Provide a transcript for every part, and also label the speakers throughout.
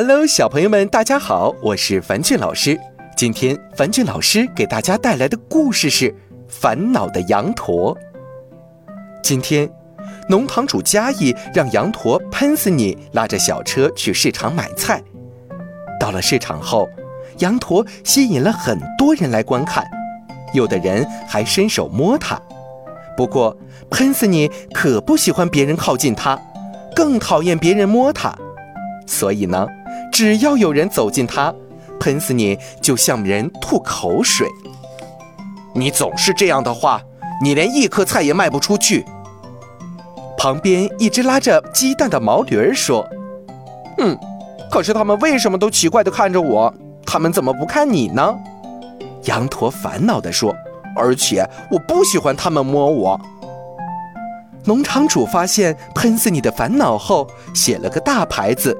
Speaker 1: Hello，小朋友们，大家好，我是樊俊老师。今天樊俊老师给大家带来的故事是《烦恼的羊驼》。今天，农场主嘉义让羊驼喷死你拉着小车去市场买菜。到了市场后，羊驼吸引了很多人来观看，有的人还伸手摸它。不过，喷死你可不喜欢别人靠近它，更讨厌别人摸它。所以呢，只要有人走近它，喷死你就向人吐口水。你总是这样的话，你连一颗菜也卖不出去。旁边一只拉着鸡蛋的毛驴儿说：“嗯，可是他们为什么都奇怪地看着我？他们怎么不看你呢？”羊驼烦恼地说：“而且我不喜欢他们摸我。”农场主发现喷死你的烦恼后，写了个大牌子。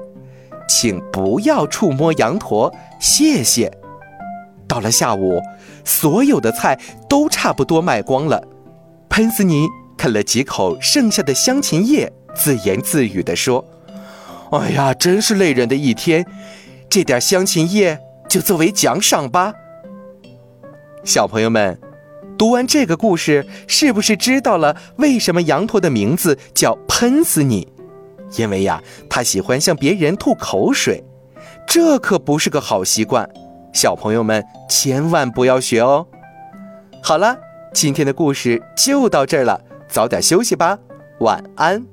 Speaker 1: 请不要触摸羊驼，谢谢。到了下午，所有的菜都差不多卖光了。喷斯尼啃了几口剩下的香芹叶，自言自语地说：“哎呀，真是累人的一天。这点香芹叶就作为奖赏吧。”小朋友们，读完这个故事，是不是知道了为什么羊驼的名字叫喷死你？因为呀，他喜欢向别人吐口水，这可不是个好习惯，小朋友们千万不要学哦。好了，今天的故事就到这儿了，早点休息吧，晚安。